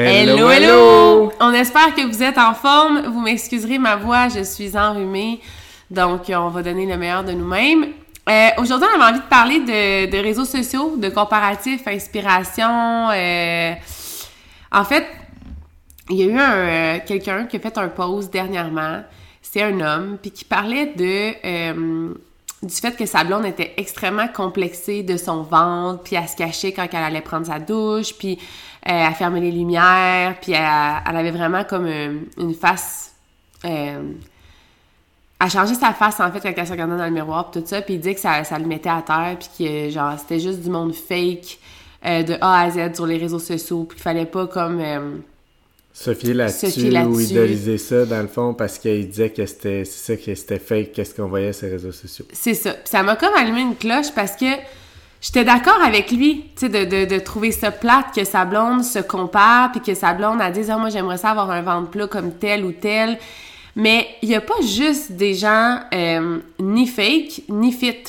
Hello, hello! On espère que vous êtes en forme. Vous m'excuserez ma voix, je suis enrhumée. Donc, on va donner le meilleur de nous-mêmes. Euh, Aujourd'hui, on avait envie de parler de, de réseaux sociaux, de comparatifs, inspiration. euh, En fait, il y a eu euh, quelqu'un qui a fait un post dernièrement. C'est un homme, puis qui parlait de euh, du fait que sa blonde était extrêmement complexée de son ventre, puis elle se cachait quand elle allait prendre sa douche, puis euh, elle fermait les lumières, puis elle, elle avait vraiment comme euh, une face... Euh, elle changeait sa face, en fait, quand elle se regardait dans le miroir, tout ça, puis il dit que ça, ça le mettait à terre, puis que, genre, c'était juste du monde fake euh, de A à Z sur les réseaux sociaux, puis qu'il fallait pas comme... euh, Sophie là-dessus, Sophie là-dessus. ou idoliser ça dans le fond parce qu'il disait que c'était ça que c'était fake, qu'est-ce qu'on voyait sur les réseaux sociaux. C'est ça. Puis ça m'a comme allumé une cloche parce que j'étais d'accord avec lui, tu sais, de, de, de trouver ça plate que sa blonde se compare, puis que sa blonde a dit, ah, moi, j'aimerais ça avoir un ventre plat comme tel ou tel. Mais il y a pas juste des gens euh, ni fake, ni fit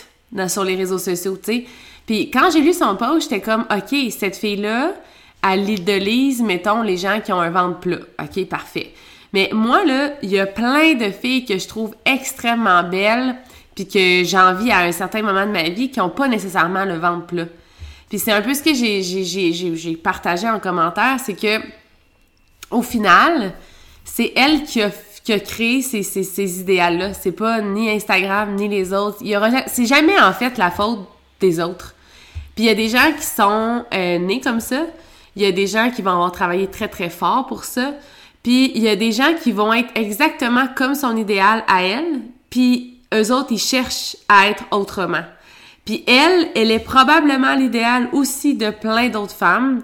sur les réseaux sociaux, tu sais. Puis quand j'ai lu son post, j'étais comme, OK, cette fille-là, elle idolise, mettons, les gens qui ont un ventre plat. OK, parfait. Mais moi, là, il y a plein de filles que je trouve extrêmement belles, puis que j'envie à un certain moment de ma vie, qui ont pas nécessairement le ventre plat. Puis c'est un peu ce que j'ai, j'ai, j'ai, j'ai, j'ai partagé en commentaire, c'est que au final, c'est elle qui a, qui a créé ces, ces, ces idéaux-là. C'est pas ni Instagram, ni les autres. C'est jamais, en fait, la faute des autres. Puis il y a des gens qui sont euh, nés comme ça. Il y a des gens qui vont avoir travaillé très, très fort pour ça. Puis il y a des gens qui vont être exactement comme son idéal à elle. Puis eux autres, ils cherchent à être autrement. Puis elle, elle est probablement l'idéal aussi de plein d'autres femmes.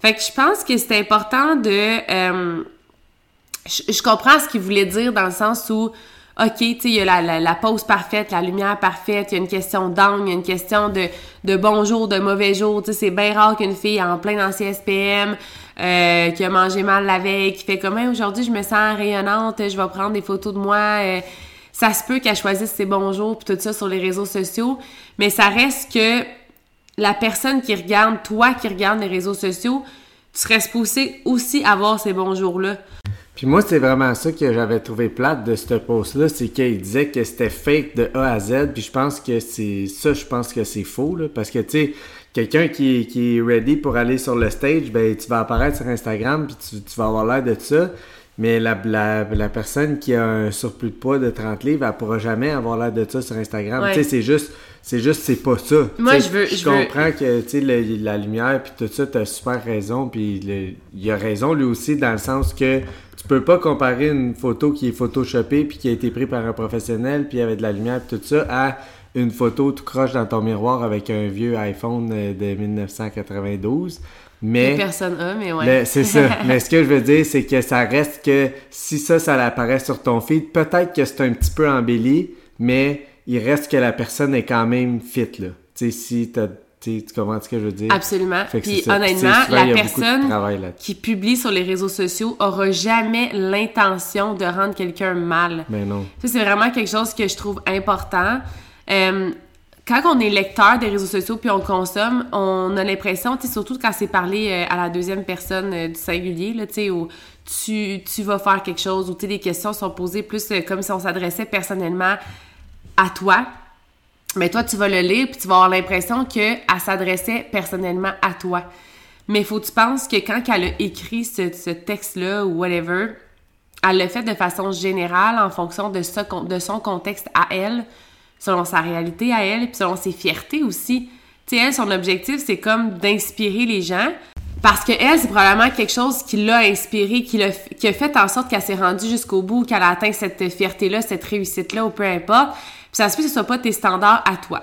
Fait que je pense que c'est important de... euh, je, comprends ce qu'il voulait dire dans le sens où, OK, tu sais, il y a la, la, pose parfaite, la lumière parfaite, il y a une question d'angle, il y a une question de, de de mauvais jour. Tu sais, c'est bien rare qu'une fille en plein dans SPM, euh, qui a mangé mal la veille, qui fait comme, Hey, aujourd'hui, je me sens rayonnante, je vais prendre des photos de moi. euh, ça se peut qu'elle choisisse ses bons jours puis tout ça sur les réseaux sociaux, mais ça reste que la personne qui regarde, toi qui regarde les réseaux sociaux, tu serais supposé aussi avoir ces bons jours-là. Puis moi, c'est vraiment ça que j'avais trouvé plate de ce post-là, c'est qu'il disait que c'était fake de A à Z, puis je pense que c'est ça, je pense que c'est faux, là, parce que, tu sais, quelqu'un qui, qui est ready pour aller sur le stage, ben, tu vas apparaître sur Instagram, puis tu, tu vas avoir l'air de ça, mais la, la, la personne qui a un surplus de poids de 30 livres, elle pourra jamais avoir l'air de ça sur Instagram. Ouais. Tu sais, c'est juste, c'est juste, c'est pas ça. Moi, je veux- Je je veux- comprends que, tu sais, le- la lumière, puis tout ça, t'as super raison, puis le- il a raison lui aussi, dans le sens que tu peux pas comparer une photo qui est photoshopée puis qui a été prise par un professionnel puis avec de la lumière puis tout ça à une photo tout croche dans ton miroir avec un vieux iPhone euh, de 1992. Mais Personne a, mais ouais. c'est ça. Mais ce que je veux dire, c'est que ça reste que si ça, ça apparaît sur ton feed, peut-être que c'est un petit peu embelli, mais il reste que la personne est quand même fit, là. Tu sais, si t'as, tu comprends ce que je veux dire? Absolument. Puis honnêtement, souvent, la personne qui publie sur les réseaux sociaux aura jamais l'intention de rendre quelqu'un mal. Mais non. Ça, c'est vraiment quelque chose que je trouve important. Euh, quand on est lecteur des réseaux sociaux puis on consomme, on a l'impression, surtout quand c'est parlé euh, à la deuxième personne euh, du singulier, là, où tu, tu vas faire quelque chose, où, les questions sont posées plus euh, comme si on s'adressait personnellement à toi. Mais toi, tu vas le lire puis tu vas avoir l'impression qu'elle s'adressait personnellement à toi. Mais faut que tu penses que quand elle a écrit ce, texte-là ou whatever, elle l'a fait de façon générale en fonction de son contexte à elle, selon sa réalité à elle, puis selon ses fiertés aussi. Tu sais, elle, son objectif, c'est comme d'inspirer les gens. Parce que elle, c'est probablement quelque chose qui l'a inspirée, qui, l'a, qui a fait en sorte qu'elle s'est rendue jusqu'au bout, qu'elle a atteint cette fierté-là, cette réussite-là, ou peu importe. Ça se peut que ce soit pas tes standards à toi.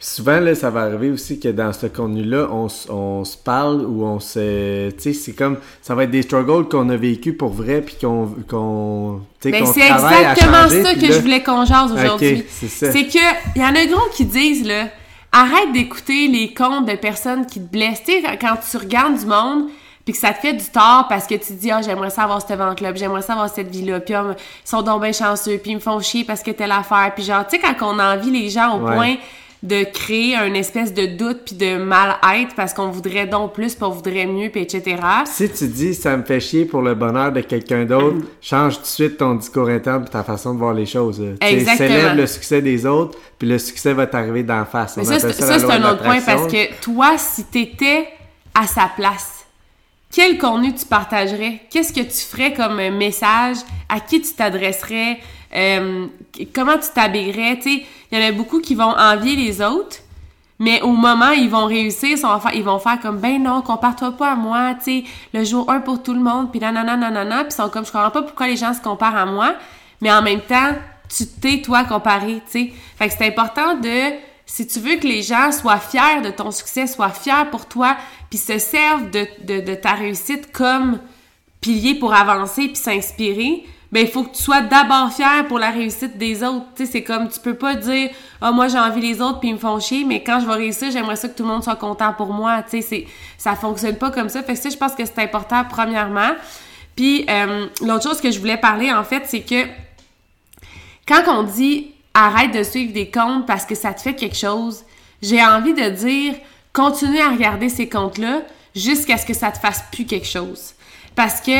Souvent, là, ça va arriver aussi que dans ce contenu-là, on, on, se parle ou on se... Tu sais, c'est comme... Ça va être des struggles qu'on a vécu pour vrai, puis qu'on... qu'on ben, c'est exactement ça que je voulais qu'on jase aujourd'hui. c'est que, il y en a gros qui disent, là, arrête d'écouter les comptes de personnes qui te blessent. Tu sais, quand tu regardes du monde puis que ça te fait du tort parce que tu te dis ah j'aimerais ça avoir cette vente là j'aimerais ça avoir cette vie là puis ah, ils sont donc bien chanceux puis ils me font chier parce que telle affaire puis genre tu sais quand on envie les gens au point de créer un espèce de doute puis de mal-être parce qu'on voudrait donc plus puis on voudrait mieux puis etc. Si tu dis ça me fait chier pour le bonheur de quelqu'un d'autre, change tout de suite ton discours interne puis ta façon de voir les choses. Exactement. Célèbre le succès des autres puis le succès va t'arriver d'en face. ça, ça c'est un autre point parce que toi, si t'étais à sa place, quel contenu tu partagerais? Qu'est-ce que tu ferais comme message? À qui tu t'adresserais? Euh, comment tu t'habillerais? Tu il y en a beaucoup qui vont envier les autres, mais au moment ils vont réussir, ils vont faire, comme ben non, compare-toi pas à moi, tu sais, le jour 1 pour tout le monde, puis nanana, nanana, puis ils sont comme je comprends pas pourquoi les gens se comparent à moi, mais en même temps, tu t'es toi comparé, tu sais. Fait que c'est important de si tu veux que les gens soient fiers de ton succès, soient fiers pour toi, puis se servent de, de, ta réussite comme pilier pour avancer puis s'inspirer, ben il faut que tu sois d'abord fier pour la réussite des autres. Tu sais, c'est comme tu peux pas dire ah moi j'ai envie les autres puis ils me font chier, mais quand je vais réussir, j'aimerais ça que tout le monde soit content pour moi. Tu sais, ça fonctionne pas comme ça. Fait que ça, je pense que c'est important premièrement. Puis euh, l'autre chose que je voulais parler en fait, c'est que quand on dit arrête de suivre des comptes parce que ça te fait quelque chose. J'ai envie de dire, continue à regarder ces comptes-là jusqu'à ce que ça te fasse plus quelque chose. Parce que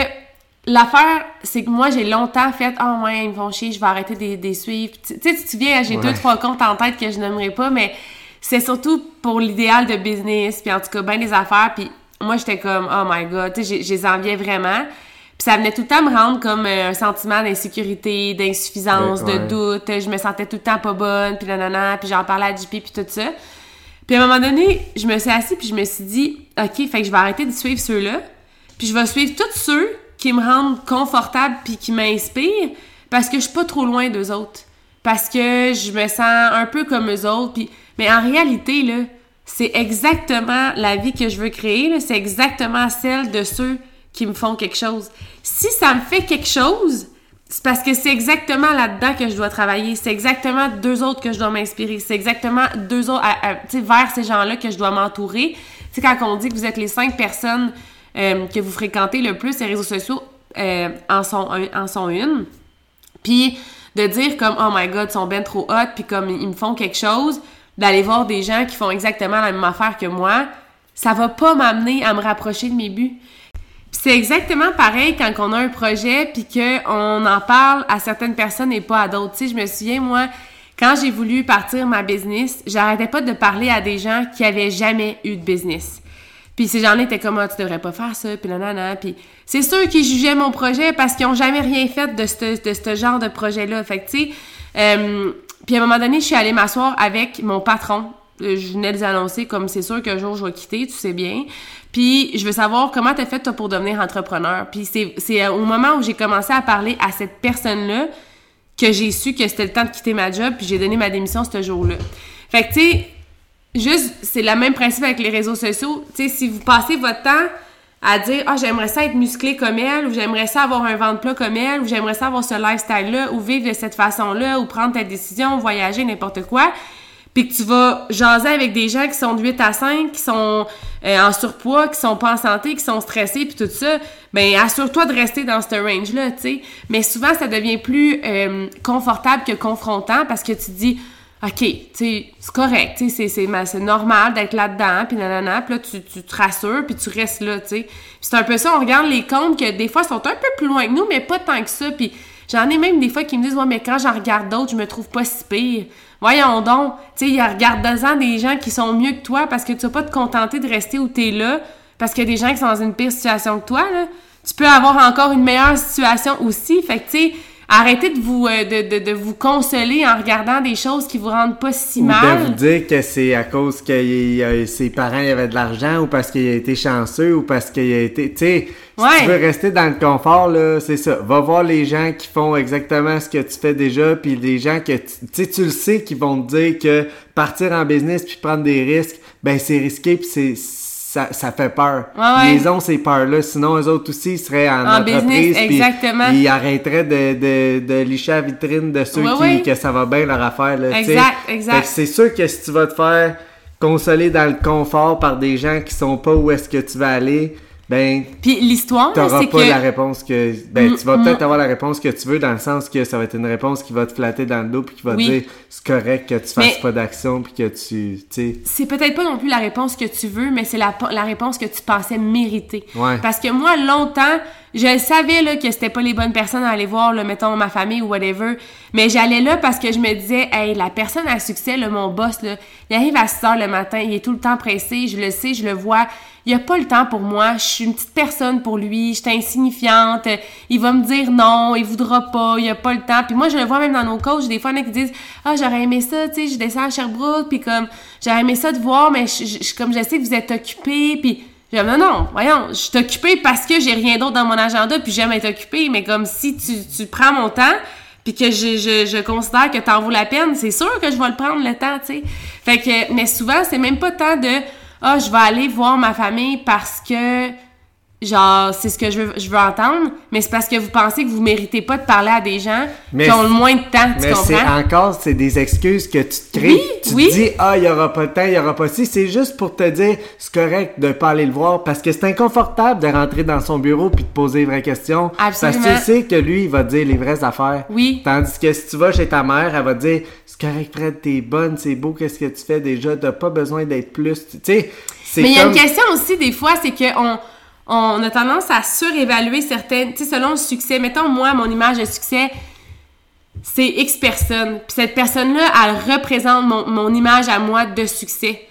l'affaire, c'est que moi, j'ai longtemps fait « Oh, ouais, ils me font chier, je vais arrêter de les suivre. » Tu sais, tu te souviens, j'ai deux, trois comptes en tête que je n'aimerais pas, mais c'est surtout pour l'idéal de business, puis en tout cas, bien des affaires, puis moi, j'étais comme « Oh my God! » Tu sais, je les enviais vraiment. Ça venait tout le temps me rendre comme euh, un sentiment d'insécurité, d'insuffisance, de doute. Je me sentais tout le temps pas bonne, puis nanana, puis j'en parlais à JP, puis tout ça. Puis à un moment donné, je me suis assise, puis je me suis dit, OK, fait que je vais arrêter de suivre ceux-là, puis je vais suivre tous ceux qui me rendent confortable puis qui m'inspirent, parce que je suis pas trop loin d'eux autres. Parce que je me sens un peu comme eux autres, puis... Mais en réalité, là, c'est exactement la vie que je veux créer, c'est exactement celle de ceux qui me font quelque chose. Si ça me fait quelque chose, c'est parce que c'est exactement là-dedans que je dois travailler. C'est exactement deux autres que je dois m'inspirer. C'est exactement deux autres, tu sais, vers ces gens-là que je dois m'entourer. Tu quand on dit que vous êtes les cinq personnes euh, que vous fréquentez le plus, les réseaux sociaux euh, en, sont en sont une. Puis de dire comme, oh my god, ils sont bien trop hot, puis comme ils me font quelque chose, d'aller voir des gens qui font exactement la même affaire que moi, ça va pas m'amener à me rapprocher de mes buts c'est exactement pareil quand on a un projet puis qu'on en parle à certaines personnes et pas à d'autres. Tu sais, je me souviens, moi, quand j'ai voulu partir ma business, j'arrêtais pas de parler à des gens qui avaient jamais eu de business. Puis ces gens-là étaient comme, ah, tu devrais pas faire ça, puis nanana. Puis c'est sûr qu'ils jugeaient mon projet parce qu'ils ont jamais rien fait de ce, de ce genre de projet-là. Fait que, tu sais, euh, puis à un moment donné, je suis allée m'asseoir avec mon patron. Euh, je venais de les annoncer comme c'est sûr qu'un jour je vais quitter, tu sais bien. Puis je veux savoir comment t'as fait toi pour devenir entrepreneur. Puis c'est au moment où j'ai commencé à parler à cette personne-là que j'ai su que c'était le temps de quitter ma job, puis j'ai donné ma démission ce jour-là. Fait que tu sais, juste c'est le même principe avec les réseaux sociaux. Tu sais, si vous passez votre temps à dire ah j'aimerais ça être musclé comme elle ou j'aimerais ça avoir un ventre plat comme elle ou j'aimerais ça avoir ce lifestyle là ou vivre de cette façon là ou prendre ta décision voyager n'importe quoi puis que tu vas jaser avec des gens qui sont de 8 à 5, qui sont euh, en surpoids, qui sont pas en santé, qui sont stressés, puis tout ça, ben assure-toi de rester dans ce range-là, tu sais. Mais souvent, ça devient plus euh, confortable que confrontant parce que tu dis, OK, c'est correct, c'est normal d'être là-dedans, puis nanana, puis là, tu, tu te rassures, puis tu restes là, tu sais. c'est un peu ça, on regarde les comptes que des fois sont un peu plus loin que nous, mais pas tant que ça, puis j'en ai même des fois qui me disent, ouais, mais quand j'en regarde d'autres, je me trouve pas si pire. Voyons donc, tu sais, regarde-en des gens qui sont mieux que toi parce que tu vas pas te contenter de rester où tu es là parce qu'il y a des gens qui sont dans une pire situation que toi, là. Tu peux avoir encore une meilleure situation aussi. Fait que, tu sais, Arrêtez de vous, euh, de, de, de, vous consoler en regardant des choses qui vous rendent pas si ou mal. de vous dire que c'est à cause que ses parents avaient de l'argent ou parce qu'il a été chanceux ou parce qu'il a été... Tu sais, si tu veux rester dans le confort, là, c'est ça. Va voir les gens qui font exactement ce que tu fais déjà puis les gens que... Tu tu sais, tu le sais qui vont te dire que partir en business puis prendre des risques, ben c'est risqué puis c'est... Ça, ça fait peur. Ouais, ouais. Ils ont ces peurs-là. Sinon, eux autres aussi, ils seraient en, En entreprise. business, exactement. Ils arrêteraient de, de, de licher la vitrine de ceux Ouais, qui, que ça va bien leur affaire. Là. Exact, exact. C'est sûr que si tu vas te faire consoler dans le confort par des gens qui sont pas où est-ce que tu vas aller, ben Puis l'histoire, c'est pas que... la réponse que ben Mm, tu vas mm. peut-être avoir la réponse que tu veux dans le sens que ça va être une réponse qui va te flatter dans le dos puis qui va Oui. te dire c'est correct que tu fasses Mais- pas d'action puis que tu tu sais c'est peut-être pas non plus la réponse que tu veux, mais c'est la, la réponse que tu pensais mériter. Ouais. Parce que moi, longtemps, je savais là, que c'était pas les bonnes personnes à aller voir, là, mettons ma famille ou whatever, mais j'allais là parce que je me disais, hey, la personne à succès, là, mon boss, là, il arrive à 6 heures le matin, il est tout le temps pressé, je le sais, je le vois, il a pas le temps pour moi, je suis une petite personne pour lui, je suis insignifiante, il va me dire non, il voudra pas, il a pas le temps. Puis moi, je le vois même dans nos coachs, des fois, il y en a qui disent Ah, j'aurais aimé ça, tu sais, je descends à Sherbrooke, puis comme, j'aurais aimé ça de voir, mais comme je sais que vous êtes occupé, puis non, non, voyons, je suis parce que j'ai rien d'autre dans mon agenda, puis j'aime être occupée, mais comme si tu, tu prends mon temps, puis que je, je, je considère que t'en vaut la peine, c'est sûr que je vais le prendre le temps, tu sais. Fait que, mais souvent, c'est même pas tant de ah, je vais aller voir ma famille parce que genre c'est ce que je veux, je veux entendre, mais c'est parce que vous pensez que vous méritez pas de parler à des gens Mais qui ont le moins de temps, tu mais c'est comprends? encore c'est des excuses que tu te crées Oui, tu oui. te dis ah il y aura pas le temps il y aura pas ci c'est juste pour te dire c'est correct de pas aller le voir parce que c'est inconfortable de rentrer dans son bureau puis de poser les vraies questions Absolument. parce que tu sais que lui il va te dire les vraies affaires Oui. tandis que si tu vas chez ta mère elle va te dire c'est correct Fred t'es bonne c'est beau qu'est-ce que tu fais déjà? T'as pas besoin d'être plus tu sais c'est Mais il y a une question aussi, des fois, c'est qu'on on a tendance à surévaluer certaines, tu sais, selon le succès. Mettons, moi, mon image de succès, c'est X personne. Puis cette personne-là, elle représente mon, mon image à moi de succès.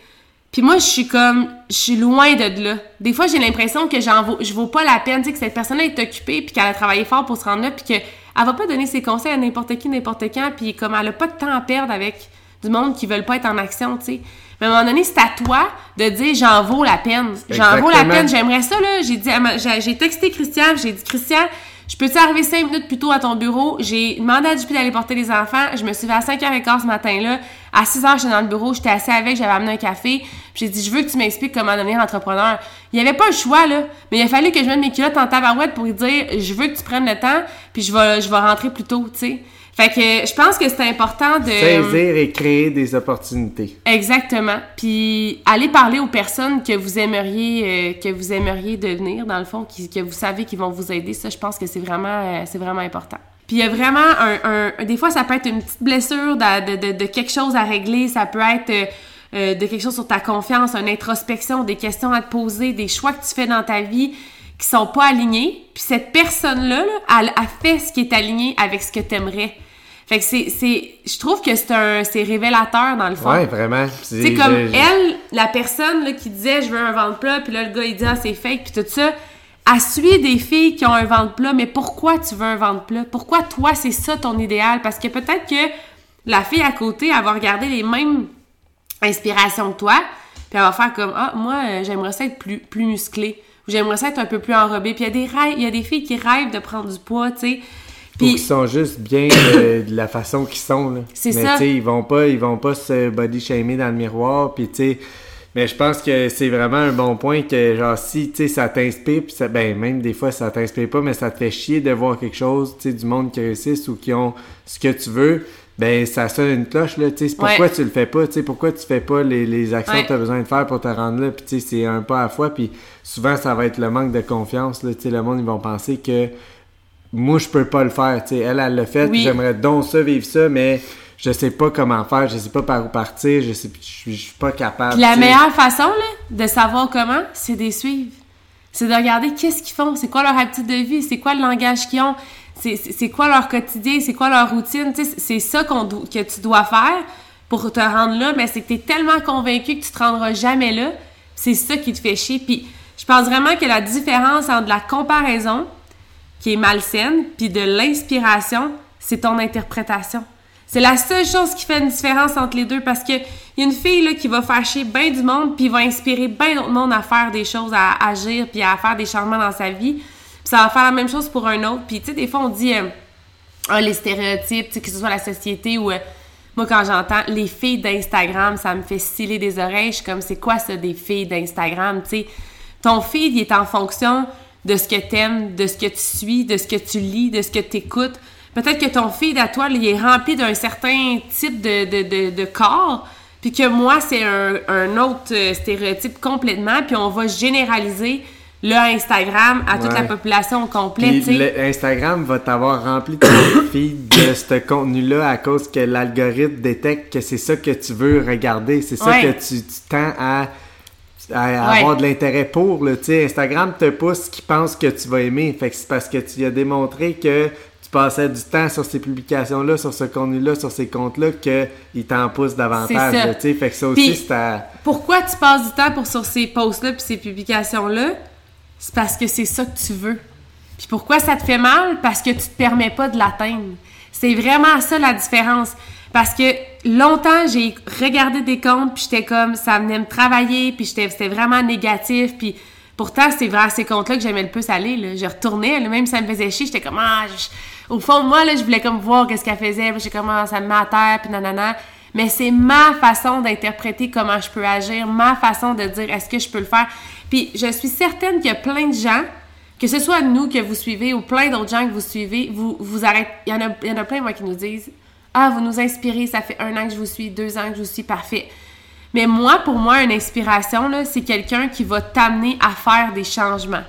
Puis moi, je suis comme, je suis loin de là. Des fois, j'ai l'impression que j'en vaux, je vaux pas la peine, tu sais, que cette personne-là est occupée, puis qu'elle a travaillé fort pour se rendre là, puis qu'elle va pas donner ses conseils à n'importe qui, n'importe quand, puis comme elle a pas de temps à perdre avec du monde qui veulent pas être en action, tu sais. Mais à un moment donné, c'est à toi de dire j'en vaux la peine. J'en vaux la peine, j'aimerais ça, là. J'ai dit, j'ai texté Christian, j'ai dit, Christian, je peux-tu arriver cinq minutes plus tôt à ton bureau? J'ai demandé à JP d'aller porter les enfants. Je me suis levée à 5h15 ce matin-là. À 6h, j'étais dans le bureau, j'étais assis avec, j'avais amené un café. J'ai dit, je veux que tu m'expliques comment devenir entrepreneur. Il n'y avait pas le choix, là. Mais il a fallu que je mette mes culottes en tabarouette pour lui dire, je veux que tu prennes le temps, puis je vais, je vais rentrer plus tôt, tu sais. Fait que je pense que c'est important de... saisir et créer des opportunités Exactement. Puis aller parler aux personnes que vous aimeriez euh, que vous aimeriez devenir dans le fond, qui, que vous savez qu'ils vont vous aider. Ça, je pense que c'est vraiment euh, c'est vraiment important. Puis il y a vraiment un, un- des fois ça peut être une petite blessure de, de, de, de quelque chose à régler. Ça peut être euh, euh, de quelque chose sur ta confiance, une introspection, des questions à te poser, des choix que tu fais dans ta vie qui sont pas alignés. Puis cette personne-là, là, elle a fait ce qui est aligné avec ce que t'aimerais. Fait que c'est, c'est, je trouve que c'est un, c'est révélateur dans le fond. ouais vraiment Tu sais, comme je- je- elle, la personne là, qui disait je veux un ventre plat, puis là le gars il dit ah c'est fake, puis tout ça, elle suit des filles qui ont un ventre plat, mais pourquoi tu veux un ventre plat? Pourquoi toi c'est ça ton idéal? Parce que peut-être que la fille à côté, elle va regarder les mêmes inspirations que toi, puis elle va faire comme ah moi euh, j'aimerais ça être plus, plus musclé, ou j'aimerais ça être un peu plus enrobé. Puis il y a des rêves, il y a des filles qui rêvent de prendre du poids, tu sais. Ou Puis qui sont juste bien de, de la façon qu'ils sont là. C'est mais ça. tu sais, ils vont pas ils vont pas se body shamer dans le miroir puis tu sais mais je pense que c'est vraiment un bon point que genre si tu sais ça t'inspire puis ça ben même des fois ça t'inspire pas mais ça te fait chier de voir quelque chose tu sais du monde qui réussissent ou qui ont ce que tu veux ben ça sonne une cloche là tu sais. Pourquoi Ouais. tu le fais pas tu sais. Pourquoi tu fais pas les, les actions Ouais. que tu as besoin de faire pour te rendre là? Puis tu sais c'est un pas à la fois. Puis souvent ça va être le manque de confiance là. Tu sais le monde ils vont penser que moi je peux pas le faire tu sais. Elle elle l'a fait. Oui. j'aimerais donc ça vivre ça mais je sais pas comment faire. Je sais pas par où partir. Je sais je suis- pas capable la meilleure façon là, de savoir comment, c'est de les suivre. C'est de regarder qu'est-ce qu'ils font, c'est quoi leur habitude de vie, c'est quoi le langage qu'ils ont, c'est- quoi leur quotidien, c'est quoi leur routine? C'est ça que tu dois faire pour te rendre là, mais c'est que tu es tellement convaincu que tu te rendras jamais là. C'est ça qui te fait chier. Puis je pense vraiment que la différence entre la comparaison, qui est malsaine, puis de l'inspiration, c'est ton interprétation. C'est la seule chose qui fait une différence entre les deux parce que y a une fille qui va fâcher bien du monde puis va inspirer bien d'autres monde à faire des choses, à agir puis à faire des changements dans sa vie. Ça va faire la même chose pour un autre. Puis tu sais, des fois on dit euh, ah, les stéréotypes, que ce soit la société ou euh, moi quand j'entends les filles d'Instagram, ça me fait sciller des oreilles. Je suis comme c'est quoi ça des filles d'Instagram, tu sais? Ton feed il est en fonction de ce que t'aimes, de ce que tu suis, de ce que tu lis, de ce que tu écoutes. Peut-être que ton feed à toi, il est rempli d'un certain type de, de, de, corps, puis que moi, c'est un, un, autre euh, stéréotype complètement, puis on va généraliser le Instagram à toute la population complète. Instagram va t'avoir rempli ton feed de ce contenu-là à cause que l'algorithme détecte que c'est ça que tu veux regarder, c'est ça que tu, tu tends à à avoir de l'intérêt pour. Là. Instagram te pousse ce qu'il pense que tu vas aimer. Fait que c'est parce que tu as démontré que tu passais du temps sur ces publications-là, sur ce contenu-là, sur ces comptes-là, qu'il t'en pousse davantage. Là, fait que ça aussi. Pourquoi tu passes du temps pour sur ces posts-là puis ces publications-là? C'est parce que c'est ça que tu veux. Puis pourquoi ça te fait mal? Parce que tu te permets pas de l'atteindre. C'est vraiment ça la différence. Parce que longtemps, j'ai regardé des comptes, puis j'étais comme, ça venait me travailler, puis c'était vraiment négatif, puis pourtant, c'est vers ces comptes-là que j'aimais le plus aller. Je retournais, même si ça me faisait chier, j'étais comme, ah, au fond moi, là, je voulais comme voir qu'est-ce qu'elle faisait, puis j'étais comme, ah, ça me met à terre, puis nanana. Mais c'est ma façon d'interpréter comment je peux agir, ma façon de dire est-ce que je peux le faire? Puis je suis certaine qu'il y a plein de gens, que ce soit nous que vous suivez ou plein d'autres gens que vous suivez, vous, arrêtez. Il y, en a, y a plein, moi, qui nous disent ah, vous nous inspirez, ça fait un an que je vous suis, deux ans que je vous suis, parfait. Mais moi, pour moi, une inspiration, c'est quelqu'un qui va t'amener à faire des changements.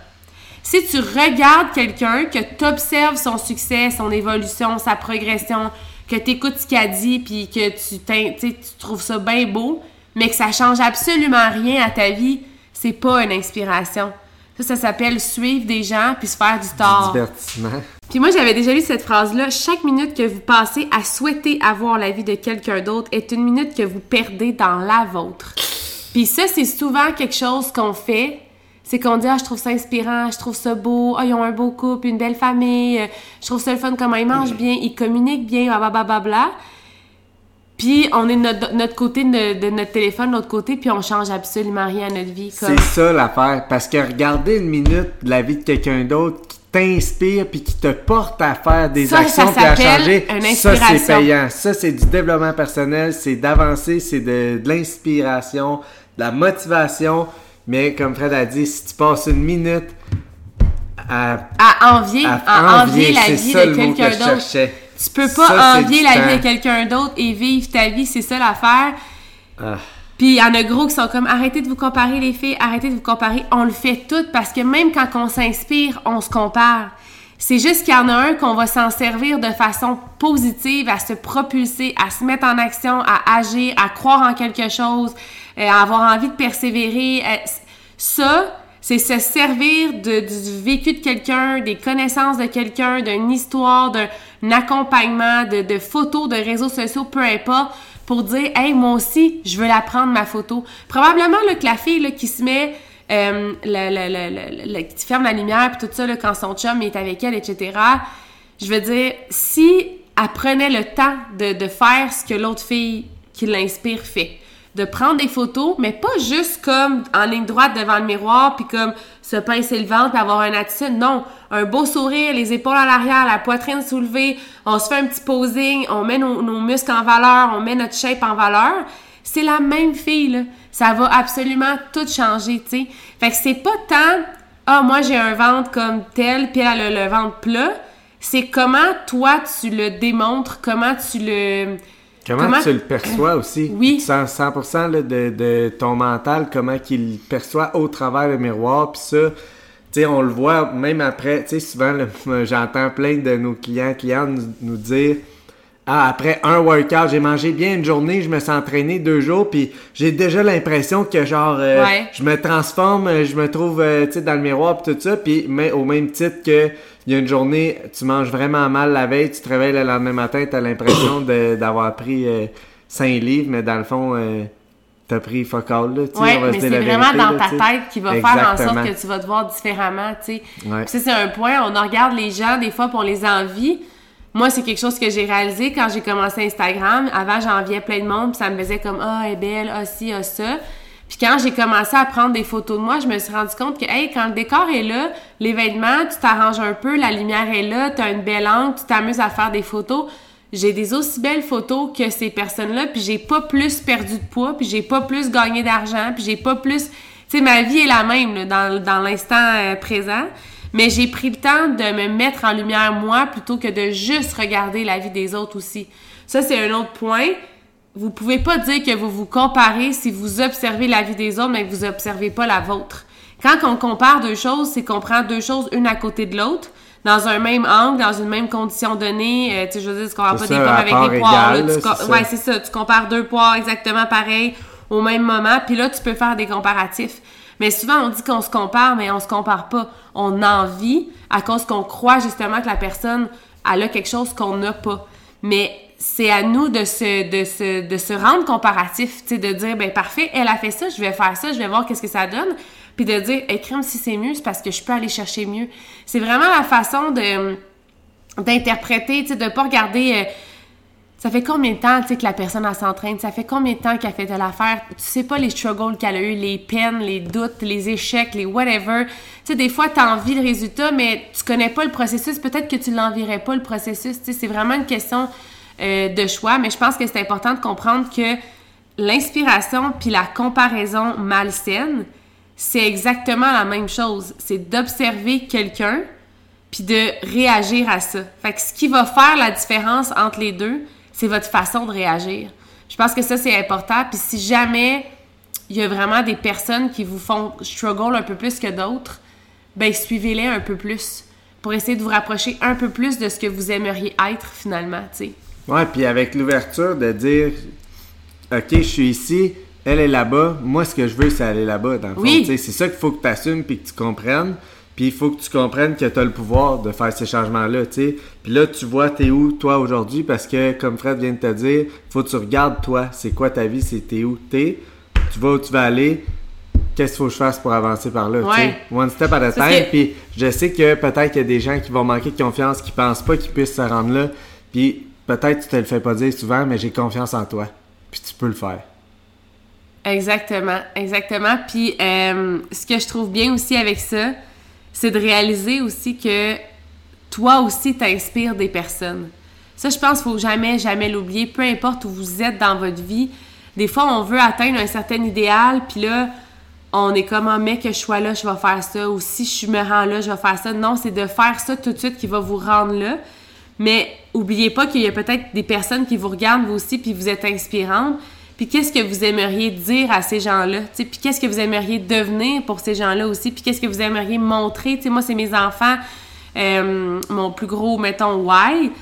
Si tu regardes quelqu'un, que tu observes son succès, son évolution, sa progression, que tu écoutes ce qu'il a dit, puis que tu, tu trouves ça bien beau, mais que ça change absolument rien à ta vie, c'est pas une inspiration. Ça, ça s'appelle suivre des gens puis se faire du tort. Divertissement. Puis moi, j'avais déjà lu cette phrase-là. Chaque minute que vous passez à souhaiter avoir la vie de quelqu'un d'autre est une minute que vous perdez dans la vôtre. Puis ça, c'est souvent quelque chose qu'on fait. C'est qu'on dit, ah, je trouve ça inspirant, je trouve ça beau, ah, ils ont un beau couple, une belle famille, je trouve ça le fun comment ils mangent bien, ils communiquent bien, blablabla. Bla, puis on est de notre, côté de, notre téléphone, de l'autre côté, puis on change absolument rien à notre vie. C'est ça l'affaire. Parce que regarder une minute de la vie de quelqu'un d'autre qui t'inspire puis qui te porte à faire des actions puis à changer, ça c'est payant. Ça c'est du développement personnel, c'est d'avancer, c'est de, l'inspiration, de la motivation. Mais comme Fred a dit, si tu passes une minute à, envier, à, envier, la vie de quelqu'un d'autre. Tu peux pas envier la vie de quelqu'un d'autre et vivre ta vie, c'est ça l'affaire. Ah. Puis il y en a gros qui sont comme arrêtez de vous comparer les filles, arrêtez de vous comparer. On le fait tout parce que même quand on s'inspire, on se compare. C'est juste qu'il y en a un qu'on va s'en servir de façon positive, à se propulser, à se mettre en action, à agir, à croire en quelque chose, euh, à avoir envie de persévérer. Euh, ça, c'est se servir du vécu de quelqu'un, des connaissances de quelqu'un, d'une histoire, d'un accompagnement, de, photos, de réseaux sociaux, peu importe, pour dire Hey, moi aussi, je veux la prendre ma photo. Probablement que la fille qui se met euh, le, qui ferme la lumière puis tout ça quand son chum est avec elle, etc. Je veux dire, si elle prenait le temps de faire ce que l'autre fille qui l'inspire fait de prendre des photos, mais pas juste comme en ligne droite devant le miroir, puis comme se pincer le ventre, avoir un attitude. Non, un beau sourire, les épaules à l'arrière, la poitrine soulevée, on se fait un petit posing, on met nos, muscles en valeur, on met notre shape en valeur. C'est la même fille, là. Ça va absolument tout changer, tu sais. Fait que c'est pas tant, ah, moi j'ai un ventre comme tel, puis elle a le ventre plat. C'est comment toi tu le démontres, comment tu le Comment, tu le perçois aussi? Oui. 100%, 100 de, de, ton mental, comment qu'il perçoit au travers le miroir. Puis ça, tu sais, on le voit même après. Tu sais, souvent, j'entends plein de nos clients, clients nous, dire Ah, après un workout, j'ai mangé bien une journée, je me suis entraîné deux jours, puis j'ai déjà l'impression que, genre, euh, je me transforme, je me trouve, euh, tu dans le miroir, puis tout ça. Puis, mais au même titre que il y a une journée, tu manges vraiment mal la veille, tu te réveilles le lendemain matin, tu as l'impression d'avoir pris 5 euh, livres, mais dans le fond, euh, tu as pris fuck all. Là, ouais, mais c'est vraiment dans ta tête qui va faire en sorte que tu vas te voir différemment. tu sais. Ça, c'est un point. On regarde les gens, des fois, pour les envies. Moi, c'est quelque chose que j'ai réalisé quand j'ai commencé Instagram. Avant, j'enviais plein de monde, puis ça me faisait comme ah, elle est belle, ah ci, ah ça. Puis quand j'ai commencé à prendre des photos de moi, je me suis rendu compte que hey, quand le décor est là, les vêtements, tu t'arranges un peu, la lumière est là, tu une belle angle, tu t'amuses à faire des photos. J'ai des aussi belles photos que ces personnes-là, puis j'ai pas plus perdu de poids, puis j'ai pas plus gagné d'argent, puis j'ai pas plus tu sais ma vie est la même dans, dans l'instant euh, présent mais j'ai pris le temps de me mettre en lumière moi plutôt que de juste regarder la vie des autres aussi. Ça, c'est un autre point. Vous pouvez pas dire que vous vous comparez si vous observez la vie des autres, mais que vous observez pas la vôtre. Quand on compare deux choses, c'est qu'on prend deux choses une à côté de l'autre, dans un même angle, dans une même condition donnée. Euh, tu sais, je veux dire, tu compares pas des pommes avec des poires. Là, ouais, c'est ça. Tu compares deux poires exactement pareil au même moment, puis là, tu peux faire des comparatifs. Mais souvent, on dit qu'on se compare, mais on se compare pas. On envie à cause qu'on croit justement que la personne, elle a quelque chose qu'on n'a pas. Mais c'est à nous de se, de se, de se rendre comparatif, tu de dire, ben parfait, elle a fait ça, je vais faire ça, je vais voir qu'est-ce que ça donne. Puis de dire, écrime si c'est mieux, c'est parce que je peux aller chercher mieux. C'est vraiment la façon de d'interpréter, tu sais, de pas regarder... Euh, ça fait combien de temps, que la personne, s'entraîne? Ça fait combien de temps qu'elle fait de l'affaire? Tu sais pas les struggles qu'elle a eu, les peines, les doutes, les échecs, les whatever. Tu sais, des fois, tu as envie le résultat, mais tu connais pas le processus. Peut-être que tu l'envirais pas, le processus. Tu sais, c'est vraiment une question euh, de choix, mais je pense que c'est important de comprendre que l'inspiration puis la comparaison malsaine, c'est exactement la même chose. C'est d'observer quelqu'un puis de réagir à ça. Fait que ce qui va faire la différence entre les deux, c'est votre façon de réagir. Je pense que ça, c'est important. Puis si jamais il y a vraiment des personnes qui vous font struggle un peu plus que d'autres, ben suivez-les un peu plus pour essayer de vous rapprocher un peu plus de ce que vous aimeriez être finalement, tu sais. Ouais, puis avec l'ouverture de dire OK, je suis ici, elle est là-bas, moi ce que je veux c'est aller là-bas dans le oui. c'est ça qu'il faut que tu assumes puis que tu comprennes. Puis il faut que tu comprennes que tu as le pouvoir de faire ces changements-là, tu sais. Puis là, tu vois, t'es où, toi, aujourd'hui, parce que, comme Fred vient de te dire, faut que tu regardes, toi, c'est quoi ta vie, c'est t'es où t'es, tu vas où tu vas aller, qu'est-ce qu'il faut que je fasse pour avancer par là, tu sais? One step at a time. Puis je sais que peut-être qu'il y a des gens qui vont manquer de confiance, qui pensent pas qu'ils puissent se rendre là. Puis peut-être tu te le fais pas dire souvent, mais j'ai confiance en toi. Puis tu peux le faire. Exactement, exactement. Puis euh, ce que je trouve bien aussi avec ça, c'est de réaliser aussi que toi aussi t'inspires des personnes. Ça, je pense qu'il faut jamais, jamais l'oublier. Peu importe où vous êtes dans votre vie, des fois, on veut atteindre un certain idéal, puis là, on est comme, ah, mec, que je sois là, je vais faire ça. Ou si je me rends là, je vais faire ça. Non, c'est de faire ça tout de suite qui va vous rendre là. Mais oubliez pas qu'il y a peut-être des personnes qui vous regardent vous aussi, puis vous êtes inspirantes. Puis qu'est-ce que vous aimeriez dire à ces gens-là? Puis qu'est-ce que vous aimeriez devenir pour ces gens-là aussi? Puis qu'est-ce que vous aimeriez montrer? moi, c'est mes enfants, euh, mon plus gros, mettons, why?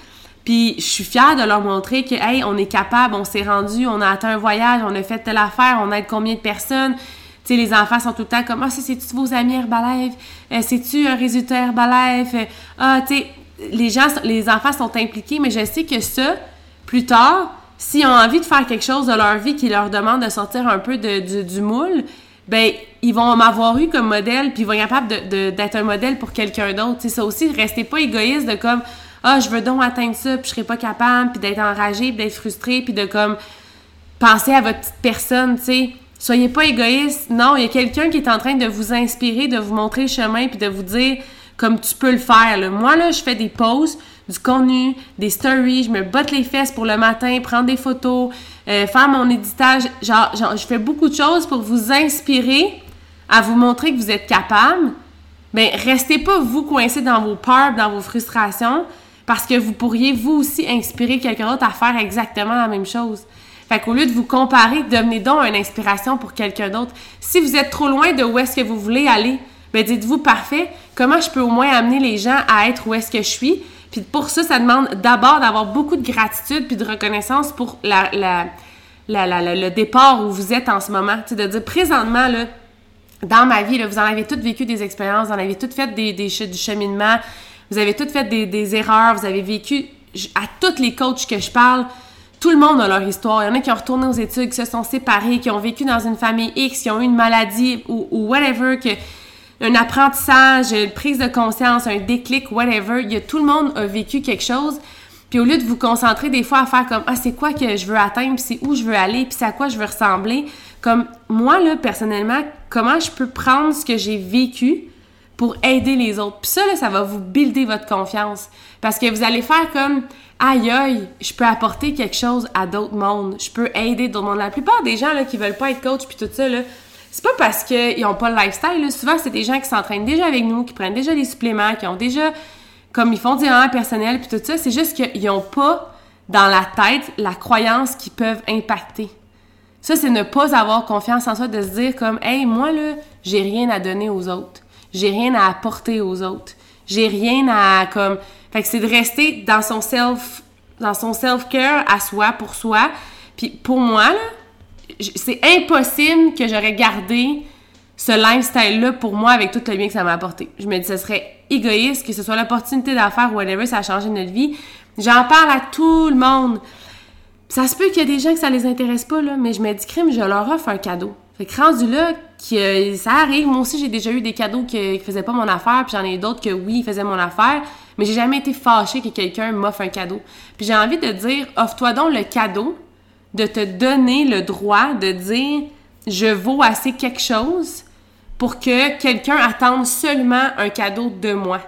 Puis je suis fière de leur montrer que, hey, on est capable, on s'est rendu, on a atteint un voyage, on a fait telle affaire, on aide combien de personnes? Les enfants sont tout le temps comme, ah, c'est-tu vos amis Herbalife? Euh, c'est-tu un résultat Herbalife? Euh, ah, tu sais, les les enfants sont impliqués, mais je sais que ça, plus tard, s'ils ont envie de faire quelque chose de leur vie qui leur demande de sortir un peu de, du, moule, ben ils vont m'avoir eu comme modèle, puis ils vont être capables d'être un modèle pour quelqu'un d'autre. Ça aussi, restez pas égoïste de comme ah je veux donc atteindre ça, puis je serai pas capable, puis d'être enragé, puis d'être frustré, puis de comme penser à votre petite personne, tu sais. Soyez pas égoïste. Non, il y a quelqu'un qui est en train de vous inspirer, de vous montrer le chemin, puis de vous dire comme tu peux le faire. Moi là, je fais des pauses du contenu, des stories, je me botte les fesses pour le matin, prendre des photos, euh, faire mon éditage. Genre, je fais beaucoup de choses pour vous inspirer, à vous montrer que vous êtes capable. Mais restez pas vous coincés dans vos peurs, dans vos frustrations, parce que vous pourriez vous aussi inspirer quelqu'un d'autre à faire exactement la même chose. Fait qu'au lieu de vous comparer, devenez donc une inspiration pour quelqu'un d'autre. Si vous êtes trop loin de où est-ce que vous voulez aller, ben dites-vous parfait, comment je peux au moins amener les gens à être où est-ce que je suis, puis pour ça, ça demande d'abord d'avoir beaucoup de gratitude puis de reconnaissance pour la, la, la, le départ où vous êtes en ce moment. Tu de dire présentement, là, dans ma vie, là, vous en avez toutes vécu des expériences, vous en avez toutes fait des, des, du cheminement, vous avez toutes fait des, des erreurs, vous avez vécu, à tous les coachs que je parle, tout le monde a leur histoire. Il y en a qui ont retourné aux études, qui se sont séparés, qui ont vécu dans une famille X, qui ont eu une maladie ou, ou whatever, que un apprentissage, une prise de conscience, un déclic, whatever. Il tout le monde a vécu quelque chose. Puis au lieu de vous concentrer des fois à faire comme ah c'est quoi que je veux atteindre, puis c'est où je veux aller, puis c'est à quoi je veux ressembler, comme moi là personnellement, comment je peux prendre ce que j'ai vécu pour aider les autres? Puis ça là, ça va vous builder votre confiance parce que vous allez faire comme aïe aïe, je peux apporter quelque chose à d'autres mondes, je peux aider d'autres mondes. La plupart des gens là qui veulent pas être coach puis tout ça là, c'est pas parce qu'ils ont pas le lifestyle. Là. Souvent, c'est des gens qui s'entraînent déjà avec nous, qui prennent déjà des suppléments, qui ont déjà, comme ils font du développement personnel, puis tout ça. C'est juste qu'ils ont pas dans la tête la croyance qu'ils peuvent impacter. Ça, c'est ne pas avoir confiance en soi, de se dire comme, hey, moi, là, j'ai rien à donner aux autres. J'ai rien à apporter aux autres. J'ai rien à, comme, fait que c'est de rester dans son self, dans son self-care à soi, pour soi. Puis pour moi, là, c'est impossible que j'aurais gardé ce lifestyle-là pour moi avec tout le bien que ça m'a apporté. Je me dis, ce serait égoïste que ce soit l'opportunité d'affaires ou whatever, ça a changé notre vie. J'en parle à tout le monde. Ça se peut qu'il y ait des gens que ça les intéresse pas, là, mais je me dis, crime, je leur offre un cadeau. Fait que rendu là, que ça arrive. Moi aussi, j'ai déjà eu des cadeaux qui, ne faisaient pas mon affaire, puis j'en ai d'autres que oui, faisaient mon affaire, mais j'ai jamais été fâchée que quelqu'un m'offre un cadeau. Puis j'ai envie de dire, offre-toi donc le cadeau de te donner le droit de dire je vaux assez quelque chose pour que quelqu'un attende seulement un cadeau de moi.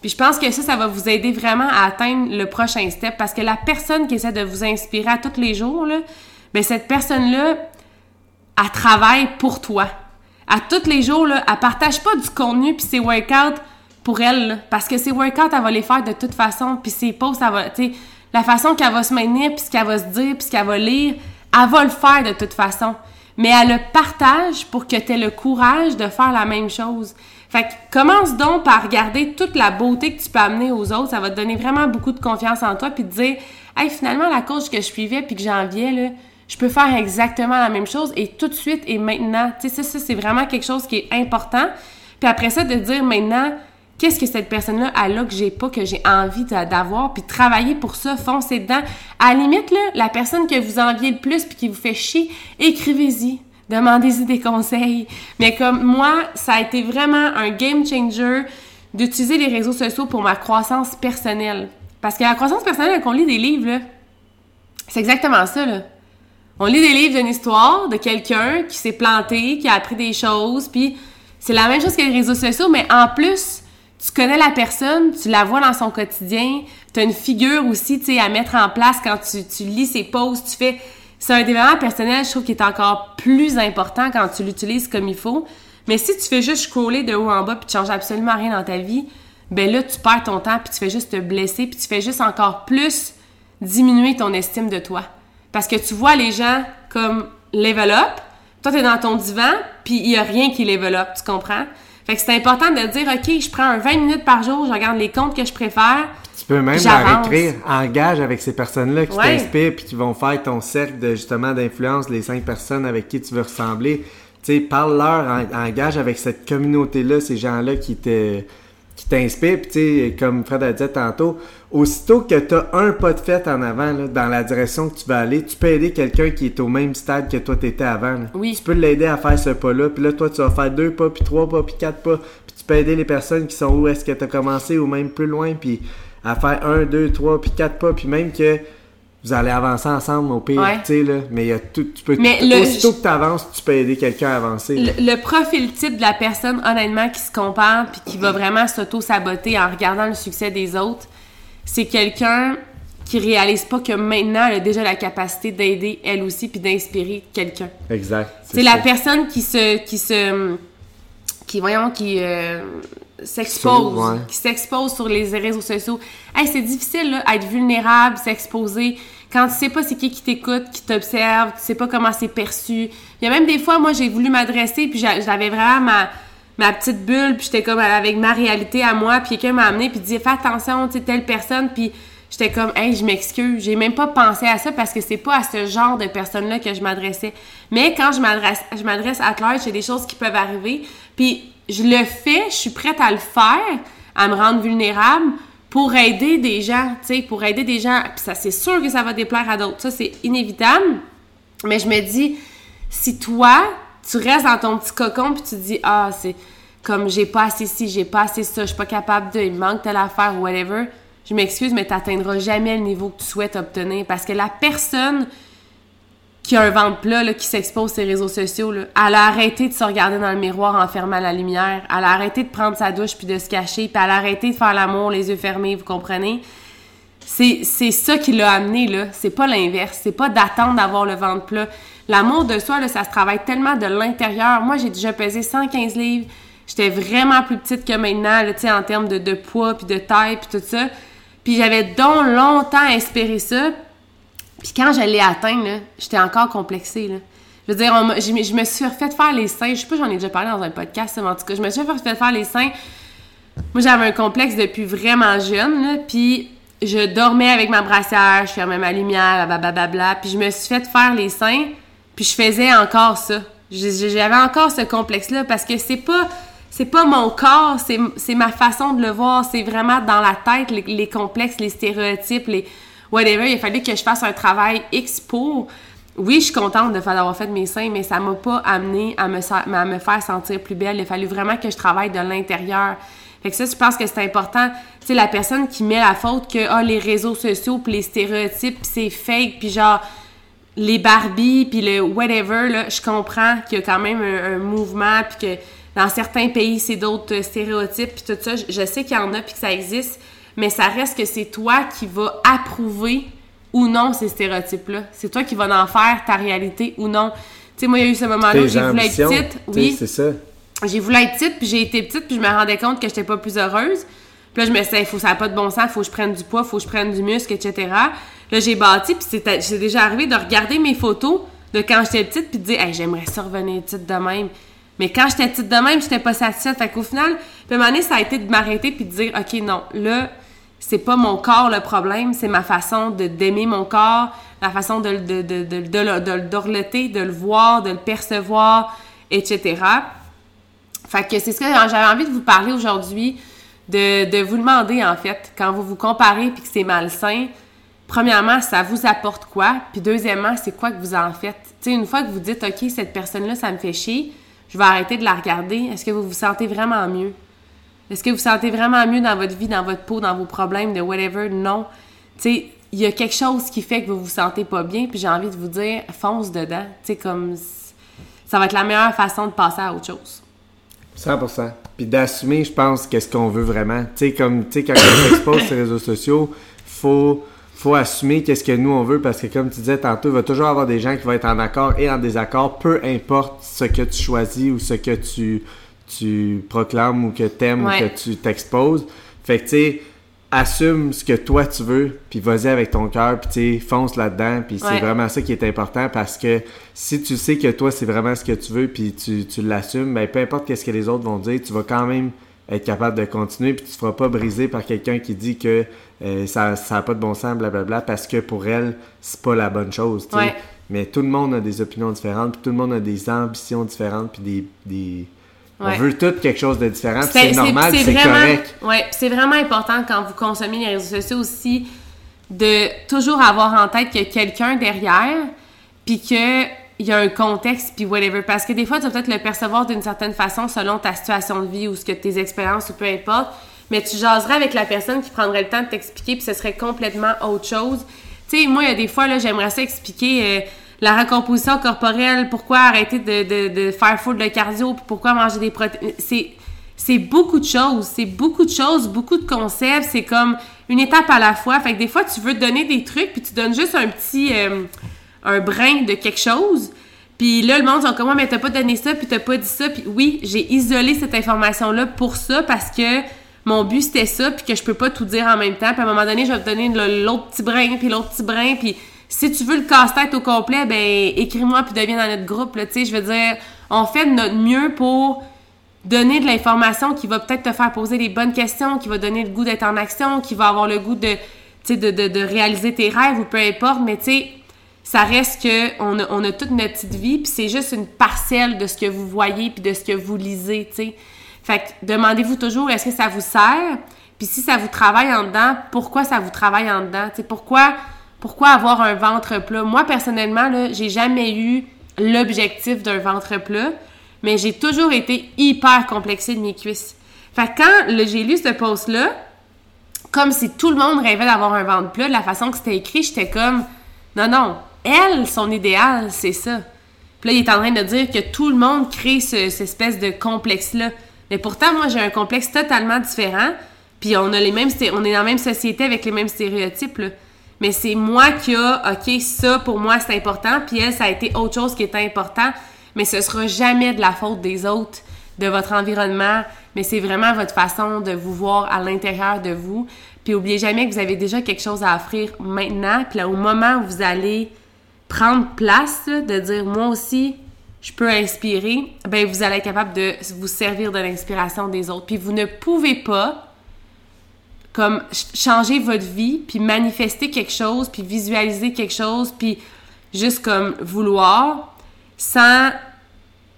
Puis je pense que ça, ça va vous aider vraiment à atteindre le prochain step parce que la personne qui essaie de vous inspirer à tous les jours, là, ben cette personne-là, elle travaille pour toi. À tous les jours, là, elle partage pas du contenu puis ses workouts pour elle, parce que ses workouts, elle va les faire de toute façon, puis ses posts, elle va, la façon qu'elle va se maintenir, puis ce qu'elle va se dire, puis ce qu'elle va lire, elle va le faire de toute façon. Mais elle le partage pour que tu aies le courage de faire la même chose. Fait que commence donc par regarder toute la beauté que tu peux amener aux autres. Ça va te donner vraiment beaucoup de confiance en toi, puis te dire, hey, finalement, la coach que je suivais puis que j'enviais, là, je peux faire exactement la même chose et tout de suite et maintenant. Tu sais, ça, ça c'est vraiment quelque chose qui est important. Puis après ça, de dire maintenant, qu'est-ce que cette personne-là a là que j'ai pas, que j'ai envie d'avoir, puis travailler pour ça, foncer dedans. À la limite, la personne que vous enviez le plus puis qui vous fait chier, écrivez-y. Demandez-y des conseils. Mais comme moi, ça a été vraiment un game changer d'utiliser les réseaux sociaux pour ma croissance personnelle. Parce que la croissance personnelle, quand on lit des livres, c'est exactement ça. Là. On lit des livres d'une histoire de quelqu'un qui s'est planté, qui a appris des choses, puis c'est la même chose que les réseaux sociaux, mais en plus, tu connais la personne, tu la vois dans son quotidien, tu as une figure aussi, tu sais, à mettre en place quand tu, tu lis ses posts, tu fais... C'est un développement personnel, je trouve, qui est encore plus important quand tu l'utilises comme il faut. Mais si tu fais juste scroller de haut en bas puis tu changes absolument rien dans ta vie, ben là, tu perds ton temps puis tu fais juste te blesser puis tu fais juste encore plus diminuer ton estime de toi. Parce que tu vois les gens comme level up, toi, t'es dans ton divan puis il y a rien qui level tu comprends? Fait que c'est important de dire, OK, je prends un 20 minutes par jour, je regarde les comptes que je préfère. Tu peux même leur écrire, engage avec ces personnes-là qui t'inspirent puis qui vont faire ton cercle de, justement d'influence, les cinq personnes avec qui tu veux ressembler. Tu sais, parle-leur, engage avec cette communauté-là, ces gens-là qui te qui t'inspire. Puis, tu sais, comme Fred a dit tantôt, aussitôt que tu as un pas de fait en avant dans la direction que tu vas aller, tu peux aider quelqu'un qui est au même stade que toi, tu étais avant. Oui. Tu peux l'aider à faire ce pas-là. Puis là, toi, tu vas faire deux pas, puis trois pas, puis quatre pas. Puis tu peux aider les personnes qui sont où est-ce que tu as commencé ou même plus loin, puis à faire un, deux, trois, puis quatre pas. Puis même que vous allez avancer ensemble au pire, tu sais, là. Mais il y a tout, tu peux, mais aussitôt que tu avances, tu peux aider quelqu'un à avancer. Le, profil type de la personne, honnêtement, qui se compare puis qui va vraiment s'auto-saboter en regardant le succès des autres, c'est quelqu'un qui réalise pas que maintenant, elle a déjà la capacité d'aider elle aussi puis d'inspirer quelqu'un. Exact. C'est la personne qui se, qui se, qui, voyons, qui, euh, s'expose, qui s'expose sur les réseaux sociaux. Hey, c'est difficile, là, être vulnérable, s'exposer. Quand tu sais pas c'est qui qui t'écoute, qui t'observe, tu sais pas comment c'est perçu. Il y a même des fois, moi, j'ai voulu m'adresser, puis j'avais vraiment ma, ma petite bulle, puis j'étais comme avec ma réalité à moi, puis quelqu'un m'a amené, puis dit fais attention, tu sais, telle personne, puis j'étais comme hey, je m'excuse, j'ai même pas pensé à ça parce que c'est pas à ce genre de personne-là que je m'adressais. Mais quand je m'adresse je m'adresse à large, j'ai des choses qui peuvent arriver, puis je le fais, je suis prête à le faire, à me rendre vulnérable pour aider des gens, tu sais, pour aider des gens. Puis ça, c'est sûr que ça va déplaire à d'autres. Ça, c'est inévitable. Mais je me dis, si toi, tu restes dans ton petit cocon puis tu dis, ah, c'est comme j'ai pas assez ci, j'ai pas assez ça, je suis pas capable de, il me manque telle affaire ou whatever, je m'excuse, mais tu n'atteindras jamais le niveau que tu souhaites obtenir parce que la personne qui a un ventre plat, là, qui s'expose sur les réseaux sociaux, là, elle a arrêté de se regarder dans le miroir en fermant la lumière. Elle a arrêté de prendre sa douche puis de se cacher. Puis elle a arrêté de faire l'amour les yeux fermés, vous comprenez? C'est, ça qui l'a amené, là. C'est pas l'inverse. C'est pas d'attendre d'avoir le ventre plat. L'amour de soi, là, ça se travaille tellement de l'intérieur. Moi, j'ai déjà pesé 115 livres. J'étais vraiment plus petite que maintenant, tu sais, en termes de, de poids puis de taille puis tout ça. Puis j'avais donc longtemps espéré ça. Puis quand je l'ai atteint, là, j'étais encore complexée, là. Je veux dire, je, me suis fait faire les seins. Je sais pas, j'en ai déjà parlé dans un podcast, mais en tout cas, je me suis fait faire les seins. Moi, j'avais un complexe depuis vraiment jeune, là, puis je dormais avec ma brassière, je fermais ma lumière, blablabla, puis je me suis fait faire les seins, puis je faisais encore ça. J'avais encore ce complexe-là parce que c'est pas c'est pas mon corps, c'est ma façon de le voir, c'est vraiment dans la tête les complexes, les stéréotypes, les whatever, il a fallu que je fasse un travail X pour. Oui, je suis contente de faire d'avoir fait mes seins, mais ça m'a pas amené à me, à me faire sentir plus belle. Il a fallu vraiment que je travaille de l'intérieur. Fait que ça, je pense que c'est important. Tu sais, la personne qui met la faute que, ah, les réseaux sociaux, puis les stéréotypes, c'est fake, puis genre, les Barbie, puis le whatever, là, je comprends qu'il y a quand même un, mouvement, puis que dans certains pays, c'est d'autres stéréotypes, puis tout ça. Je, sais qu'il y en a, puis que ça existe mais ça reste que c'est toi qui vas approuver ou non ces stéréotypes-là. C'est toi qui vas en faire ta réalité ou non. Tu sais, moi, il y a eu ce moment-là où j'ai voulu être petite. Oui. C'est ça. J'ai voulu être petite, puis j'ai été petite, puis je me rendais compte que j'étais pas plus heureuse. Puis là, je me disais, faut, ça n'a pas de bon sens, faut que je prenne du poids, faut que je prenne du muscle, etc. Là, j'ai bâti, puis c'est déjà arrivé de regarder mes photos de quand j'étais petite, puis de dire, hey, j'aimerais ça revenir petite de même. Mais quand j'étais petite de même, j'étais pas satisfaite. Fait qu'au final, puis à un moment donné, ça a été de m'arrêter, puis de dire, OK, non, là, c'est pas mon corps le problème, c'est ma façon d'aimer mon corps, la façon de, de, de, de, de, le dorloter, de le voir, de le percevoir, etc. Fait que c'est ce que j'avais envie de vous parler aujourd'hui, de, de vous demander en fait, quand vous vous comparez puis que c'est malsain, premièrement, ça vous apporte quoi? Puis deuxièmement, c'est quoi que vous en faites? Tu sais, une fois que vous dites, OK, cette personne-là, ça me fait chier, je vais arrêter de la regarder, est-ce que vous vous sentez vraiment mieux? Est-ce que vous sentez vraiment mieux dans votre vie, dans votre peau, dans vos problèmes, de whatever? Non. Tu sais, il y a quelque chose qui fait que vous vous sentez pas bien, puis j'ai envie de vous dire, fonce dedans. Tu sais, comme ça va être la meilleure façon de passer à autre chose. 100%. Puis d'assumer, je pense, qu'est-ce qu'on veut vraiment. Tu sais, comme, tu sais, quand on s'expose sur les réseaux sociaux, faut faut assumer qu'est-ce que nous on veut parce que comme tu disais tantôt, il va toujours avoir des gens qui vont être en accord et en désaccord, peu importe ce que tu choisis ou ce que tu tu proclames ou que t'aimes ou que tu t'exposes. Fait que, tu sais, assume ce que toi tu veux, puis vas-y avec ton cœur, puis tu fonce là-dedans, puis c'est vraiment ça qui est important parce que si tu sais que toi c'est vraiment ce que tu veux, puis tu, tu l'assumes, ben peu importe qu'est-ce que les autres vont dire, tu vas quand même être capable de continuer, puis tu te feras pas briser par quelqu'un qui dit que euh, ça n'a pas de bon sens, blablabla, parce que pour elle, c'est pas la bonne chose, Mais tout le monde a des opinions différentes, puis tout le monde a des ambitions différentes, puis des, des on veut tout quelque chose de différent. C'est normal, c'est correct. Oui, c'est vraiment important quand vous consommez les réseaux sociaux aussi de toujours avoir en tête qu'il y a quelqu'un derrière, puis qu'il y a un contexte, puis whatever. Parce que des fois, tu vas peut-être le percevoir d'une certaine façon selon ta situation de vie ou ce que tes expériences ou peu importe, mais tu jaserais avec la personne qui prendrait le temps de t'expliquer, puis ce serait complètement autre chose. Tu sais, moi, il y a des fois, là, j'aimerais ça expliquer... Euh, la recomposition corporelle, pourquoi arrêter de, de, faire full de cardio, pourquoi manger des protéines. C'est, c'est beaucoup de choses, c'est beaucoup de choses, beaucoup de concepts, c'est comme une étape à la fois. Fait que des fois, tu veux donner des trucs, puis tu donnes juste un petit, euh, brin de quelque chose. Puis là, le monde dit comme, mais t'as pas donné ça, puis t'as pas dit ça. Puis oui, j'ai isolé cette information-là pour ça, parce que mon but, c'était ça, puis que je peux pas tout dire en même temps. Puis à un moment donné, je vais te donner l'autre petit brin, puis l'autre petit brin, puis si tu veux le casse-tête au complet, ben écris-moi puis deviens dans notre groupe. Je veux dire, on fait de notre mieux pour donner de l'information qui va peut-être te faire poser les bonnes questions, qui va donner le goût d'être en action, qui va avoir le goût de, réaliser tes rêves ou peu importe. Mais tu sais, ça reste que on a, on a toute notre petite vie, puis c'est juste une parcelle de ce que vous voyez puis de ce que vous lisez, sais. Fait que demandez-vous toujours est-ce que ça vous sert, puis si ça vous travaille en dedans, pourquoi ça vous travaille en dedans, pourquoi pourquoi avoir un ventre plat? Moi, personnellement, là, j'ai jamais eu l'objectif d'un ventre plat, mais j'ai toujours été hyper complexée de mes cuisses. Fait que quand j'ai lu ce post-là, comme si tout le monde rêvait d'avoir un ventre plat. De la façon que c'était écrit, j'étais comme, non, non, elle, son idéal, c'est ça. Puis là, il est en train de dire que tout le monde crée ce, cette espèce de complexe-là. Mais pourtant, moi, j'ai un complexe totalement différent. Puis on a les mêmes, on est dans la même société avec les mêmes stéréotypes. Là. Mais c'est moi qui a, ok, ça pour moi c'est important. Puis elle, ça a été autre chose qui était important. Mais ce sera jamais de la faute des autres, de votre environnement. Mais c'est vraiment votre façon de vous voir à l'intérieur de vous. Puis oubliez jamais que vous avez déjà quelque chose à offrir maintenant. Puis là, au moment où vous allez prendre place, de dire moi aussi, je peux inspirer, ben vous allez être capable de vous servir de l'inspiration des autres. Puis vous ne pouvez pas comme changer votre vie, puis manifester quelque chose, puis visualiser quelque chose, puis juste comme vouloir, sans,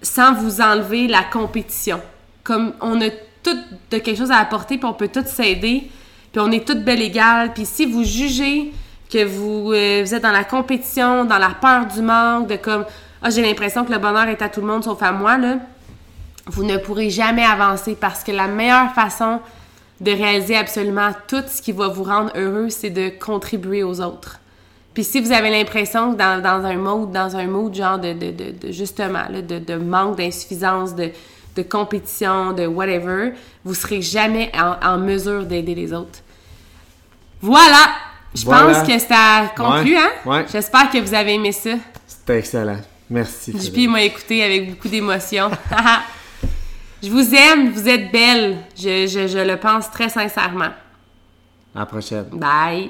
sans vous enlever la compétition. Comme on a tout de quelque chose à apporter, puis on peut tous s'aider, puis on est toutes belles égales, puis si vous jugez que vous, euh, vous êtes dans la compétition, dans la peur du manque, de comme ah j'ai l'impression que le bonheur est à tout le monde sauf à moi là, vous ne pourrez jamais avancer parce que la meilleure façon de réaliser absolument tout ce qui va vous rendre heureux, c'est de contribuer aux autres. Puis si vous avez l'impression que dans, dans, un mode, dans un mode genre de, de, de, justement, là, de, de, manque, d'insuffisance, de, de compétition, de whatever, vous serez jamais en, en mesure d'aider les autres. Voilà! Je pense que ça conclut, hein? Ouais. J'espère que vous avez aimé ça. C'était excellent. Merci. JP m'a écouté avec beaucoup d'émotion. Je vous aime, vous êtes belle. Je, je, je le pense très sincèrement. À la prochaine. Bye.